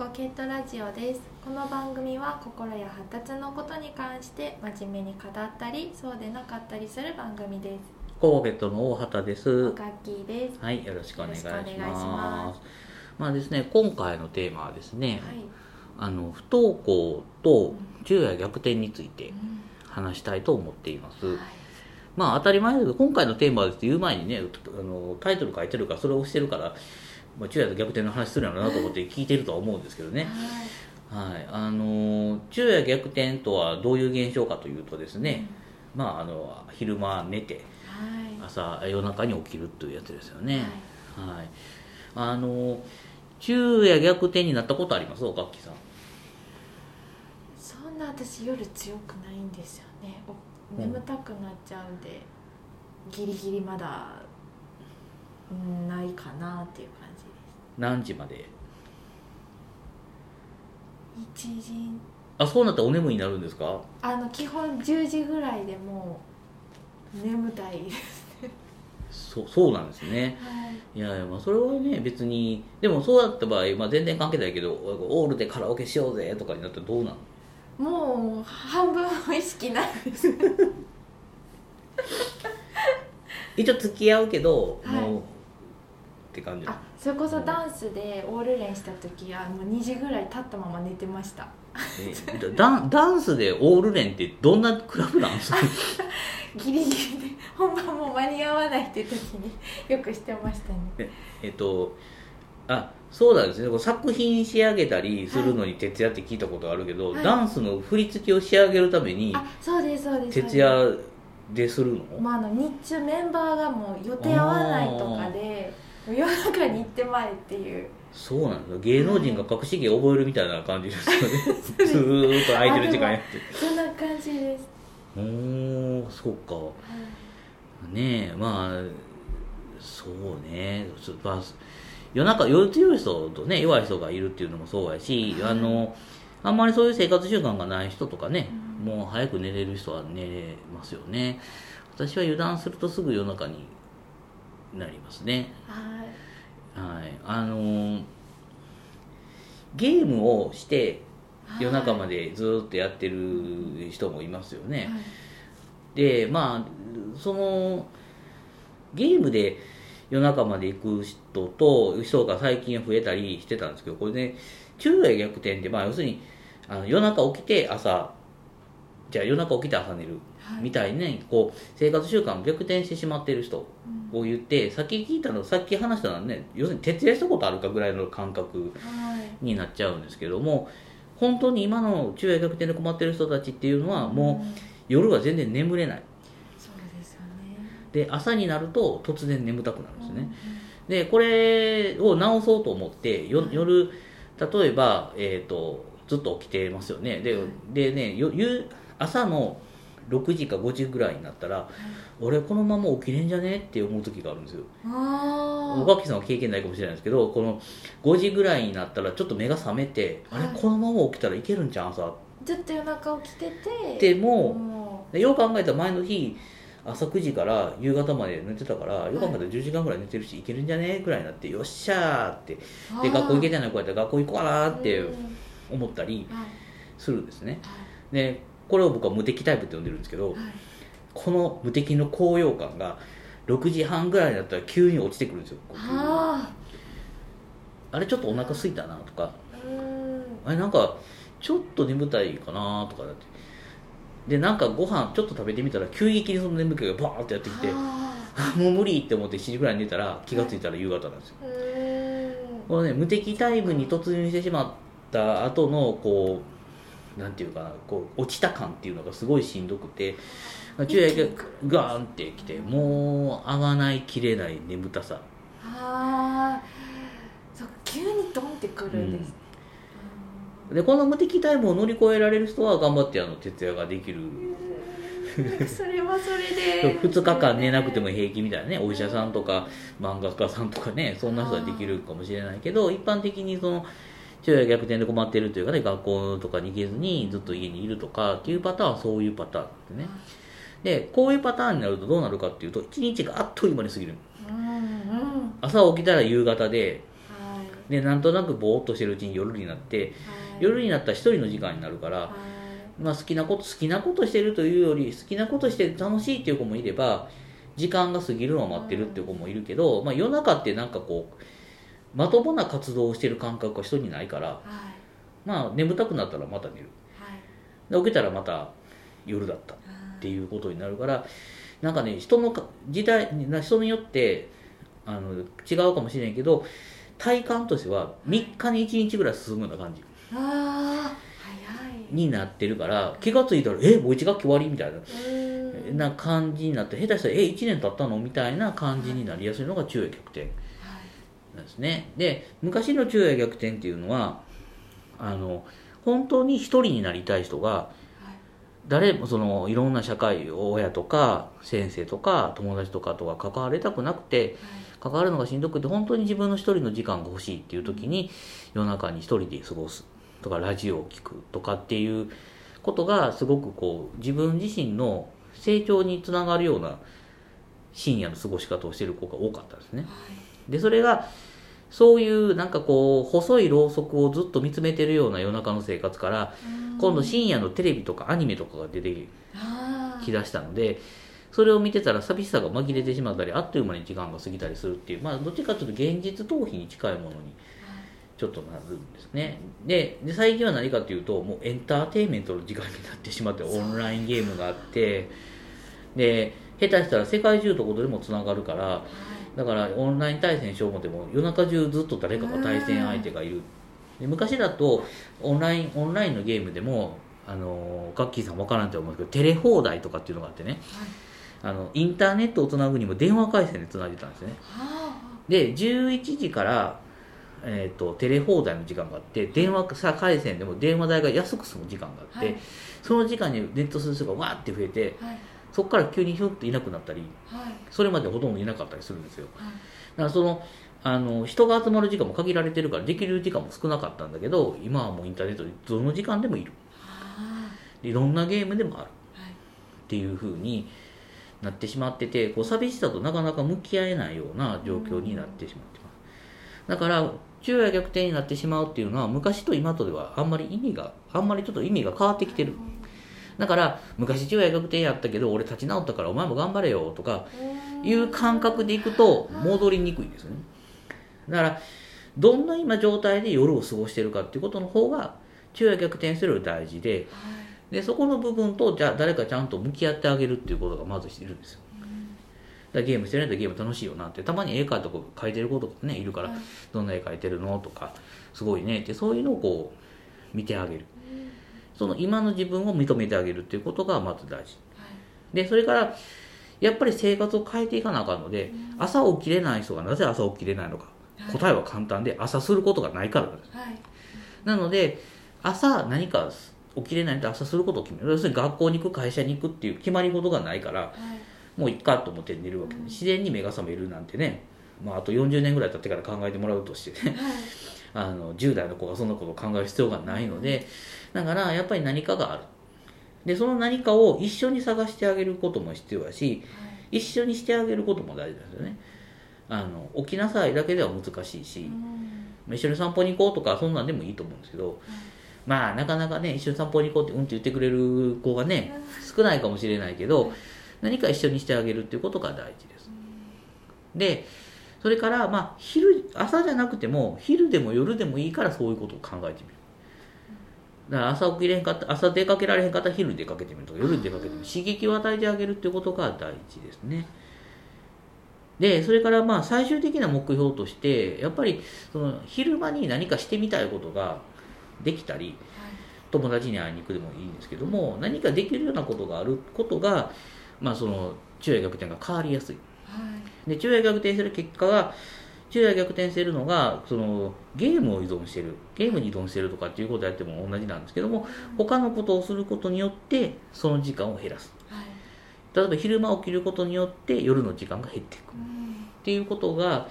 コケットラジオです。この番組は心や発達のことに関して真面目に語ったりそうでなかったりする番組です。コーゲットの大畑です。お。かきです。はい、よろしくお願いしま。ます。まあですね、今回のテーマはですね、はい、あの不登校と昼夜逆転について話したいと思っています。はい。まあ当たり前だけど、今回のテーマですって言う前にね、あのタイトル書いてるからそれを押してるから、まあ、昼夜と逆転の話するんやろうなと思って聞いてるとは思うんですけどね。はい、あの昼夜逆転とはどういう現象かというとですね、まああの昼間寝てはい。朝夜中に起きるというやつですよね。はい。はい、あの昼夜逆転になったことあります？おかっきさん。そんな私夜強くないんですよね。眠たくなっちゃうんでギリギリまだうんないかなっていう感じ何時まで？です1時。あそうなったらお眠いになるんですか？あの基本10時ぐらいでもう眠たいですそそうなんですね。はい。いやまあそれはね別にでもそうだった場合、まあ、全然関係ないけどオールでカラオケしようぜとかになったらどうなのもう半分も意識ないです。一応付き合うけど、はい。もうって感じあそれこそダンスでオール練した時はもう2時ぐらい立ったまま寝てました。えダンダンスでオールレンってどんなクラブなんですか？ギリギリで本番もう間に合わないっていう時によくしてましたね。えっとあそうなんですね。作品仕上げたりするのに徹夜って聞いたことがあるけど、はい。ダンスの振り付けを仕上げるためにあそうですそうです徹夜でするの、まあ、あの日中メンバーがもう予定合わないとかで夜中に行ってまえっていう。そうなんだ芸能人が隠し芸覚えるみたいな感じですよね。ずーっと空いてる時間やって。そんな感じです、おーそうか。ねえまあそうね。そまあ夜中夜強い人とね弱い人がいるっていうのもそうやし、はい。あのあんまりそういう生活習慣がない人とかね、うん。もう早く寝れる人は寝れますよね。私は油断するとすぐ夜中になりますね。はい。はい。あのゲームをしてはい夜中までずーっとやってる人もいますよね、はい。でまあそのゲームで夜中まで行く人と人が最近増えたりしてたんですけどこれね昼夜逆転ってまあ要するにあの夜中起きて朝じゃあ夜中起きて朝寝る。はい。みたいにこう生活習慣を逆転してしまっている人うん。を言ってさっき聞いたのさっき話したのはね要するに徹夜したことあるかぐらいの感覚はい。になっちゃうんですけども本当に今の昼夜逆転で困ってる人たちっていうのはもううん夜は全然眠れない。そうですよね。で朝になると突然眠たくなるんですね、でこれを直そうと思ってよ夜例えば、えー、とずっと起きてますよね。で,、はい。でねよ夕朝の6時か5時ぐらいになったら俺このまま起きれんじゃねって思う時があるんですよ。おかきさんは経験ないかもしれないですけどこの5時ぐらいになったらちょっと目が覚めて、はい。あれこのまま起きたらいけるんちゃう朝。ずっと夜中起きてて。でもよう考えたら前の日朝9時から夕方まで寝てたから、よく考えたら10時間ぐらい寝てるしいけるんじゃねぐらいになってよっしゃーって。うで学校行けててない子やったら学校行こうかなって思ったりはい。するんですね。はい。でこれを僕は無敵タイプって呼んでるんですけどはい。この無敵の高揚感が6時半ぐらいになったら急に落ちてくるんですよあ。あれちょっとお腹空いたなとか。あれなんかちょっと眠たいかなとかだって。でなんかご飯ちょっと食べてみたら急激にその眠気がバーってやってきてあ。あもう無理って思って7時ぐらいに寝たら気がついたら夕方なんですよ。このね無敵タイムに突入してしまった後のこうなんていうかなこう落ちた感っていうのがすごいしんどくて昼夜がガーンってきてもう上がないきれない眠たさ。ああそう急にドンってくるんです、でこの無敵タイムを乗り越えられる人は頑張ってあの徹夜ができる。うんそれはそれで。2日間寝なくても平気みたいなねお医者さんとか漫画家さんとかねそんな人はできるかもしれないけど一般的にその昼夜逆転で困ってるというかね学校とかに行けずにずっと家にいるとかっていうパターンはそういうパターンですね。でこういうパターンになるとどうなるかっていうと1日があっという間に過ぎる。朝起きたら夕方ででなんとなくぼーっとしてるうちに夜になってはい。夜になったら一人の時間になるから、はい。まあ、好きなこと好きなことしてるというより好きなことして楽しいっていう子もいれば時間が過ぎるのを待ってるっていう子もいるけど、まあ、夜中ってなんかこうまともな活動をしてる感覚が人にないからはい。まあ眠たくなったらまた寝る。はい。で起きたらまた夜だったっていうことになるからなんかね人のか時代な人によってあの違うかもしれんけど体感としては3日に1日ぐらい進むような感じ。ああ早い。になってるから気がついたらえもう1学期終わりみたいなな感じになって下手したらえ1年経ったのみたいな感じになりやすいのが昼夜逆転。はいなんですね。で昔の昼夜逆転っていうのはあの本当に一人になりたい人がはい誰もそのいろんな社会親とか先生とか友達とかとは関わりたくなくて関わるのがしんどくて本当に自分の一人の時間が欲しいっていう時に夜中に一人で過ごすとかラジオを聞くとかっていうことがすごくこう自分自身の成長につながるような深夜の過ごし方をしている子が多かったですね。でそれがそういうなんかこう細いろうそくをずっと見つめてるような夜中の生活から今度深夜のテレビとかアニメとかが出てあきだしたのでそれを見てたら寂しさが紛れてしまったりあっという間に時間が過ぎたりするっていうまあどっちかというと現実逃避に近いものにちょっとなるんですね。でで最近は何かというともうエンターテインメントの時間になってしまってオンラインゲームがあってで下手したら世界中どこでもつながるからだからオンライン対戦しよう思っても夜中中ずっと誰かが対戦相手がいる。で昔だとオンラインオンラインのゲームでもあのガッキーさん分からんと思うんですけどテレ放題とかっていうのがあってね。あのインターネットをつなぐにも電話回線でつないでたんですね。で11時から、えー、とテレ放題の時間があって電話回線でも電話代が安く済む時間があって、はい。その時間にネットする人がわーって増えてはいそこから急にひょっといなくなったりはい。それまでほとんどいなかったりするんですよ。はい。だからそのあの人が集まる時間も限られてるからできる時間も少なかったんだけど今はもうインターネットでどの時間でもいる。いろんなゲームでもある。ーはい。っていう風になってしまっててこう寂しさとなかなか向き合えないような状況になってしまってます。だから昼夜逆転になってしまうっていうのは昔と今とではあんまり意味があんまりちょっと意味が変わってきてるだから昔昼夜逆転やったけど俺立ち直ったからお前も頑張れよとかいう感覚でいくと戻りにくいですよね。だからどんな今状態で夜を過ごしてるかっていうことの方が昼夜逆転するより大事ででそこの部分とじゃあ誰かちゃんと向き合ってあげるっていうことがまずいるんですよ。だゲームしてないとゲーム楽しいよなってたまに絵描いとこ描いてる子とかねいるから、はい。どんな絵描いてるの？とかすごいねってそういうのをこう見てあげるその今の自分を認めてあげるっていうことがまず大事。でそれからやっぱり生活を変えていかなあかんので朝起きれない人がなぜ朝起きれないのか。はい。答えは簡単で朝することがないからなんです。はい。なので朝何か起きれないと朝することを決める。要するに学校に行く会社に行くっていう決まり事がないからはい。もういっかと思って寝るわけで自然に目が覚めるなんてね、まあ、あと40年ぐらい経ってから考えてもらうとしてね。はい。あの10代の子がそんなことを考える必要がないのでだからやっぱり何かがある。でその何かを一緒に探してあげることも必要だし一緒にしてあげることも大事ですよね。あの起きなさいだけでは難しいし、うん。一緒に散歩に行こうとかそんなんでもいいと思うんですけどまあなかなかね一緒に散歩に行こうってうんって言ってくれる子がね少ないかもしれないけど何か一緒にしてあげるっていうことが大事です。でそれからまあ昼朝じゃなくても昼でも夜でもいいからそういうことを考えてみるだから朝起きれへんかった朝出かけられへんかったら昼に出かけてみるとか夜に出かけてみる。刺激を与えてあげるっていうことが大事ですね。でそれからまあ最終的な目標としてやっぱりその昼間に何かしてみたいことができたり友達に会いに行くでもいいんですけども何かできるようなことがあることが、まあ、その昼夜逆転が変わりやすい。はい。で昼夜逆転する結果が昼夜逆転してるのがそのゲームを依存してる。ゲームに依存してるとかっていうことをやっても同じなんですけども他のことをすることによってその時間を減らす。はい。例えば昼間起きることによって夜の時間が減っていく。うんっていうことが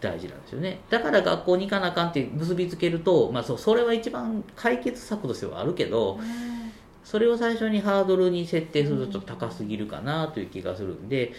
大事なんですよね。だから学校に行かなあかんって結びつけると、まあ、そうそれは一番解決策としてはあるけどそれを最初にハードルに設定するとちょっと高すぎるかなという気がするんで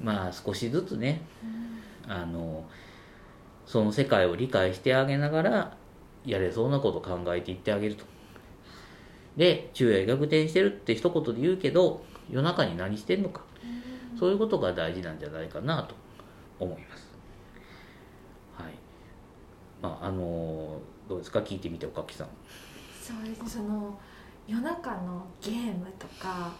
まあ少しずつねあのその世界を理解してあげながらやれそうなことを考えていってあげると。で昼夜逆転してるって一言で言うけど夜中に何してんのか。そういうことが大事なんじゃないかなと思います。はい。まああのどうですか？聞いてみておかきさん。そうですね。その夜中のゲームとか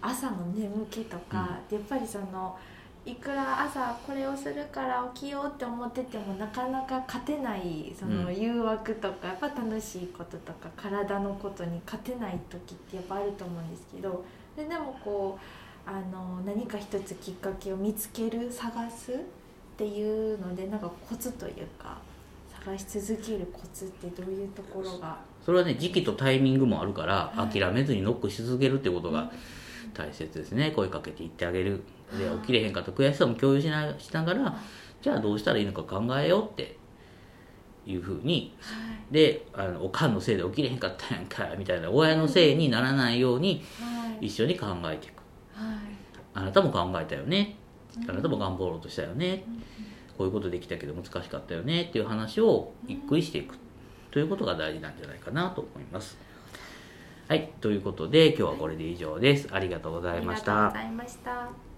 朝の眠気とか、やっぱりそのいくら朝これをするから起きようって思っててもなかなか勝てないその誘惑とか、やっぱ楽しいこととか体のことに勝てない時ってやっぱあると思うんですけどででもこうあの何か一つきっかけを見つける探すっていうのでなんかコツというか探し続けるコツってどういうところが？それはね時期とタイミングもあるから、諦めずにノックし続けるってことが大切ですね。声かけていってあげる。で起きれへんかった悔しさも共有しなしながらじゃあどうしたらいいのか考えようって。いうふうに。はい。であのおかんのせいで起きれへんかったやんかみたいな親のせいにならないようにはい。一緒に考えていく。はい。あなたも考えたよね。あなたも頑張ろうとしたよね。こういうことできたけど難しかったよね。っていう話をゆっくりしていく。ということが大事なんじゃないかなと思いますはいということで今日はこれで以上ですありがとうございましたありがとうございました。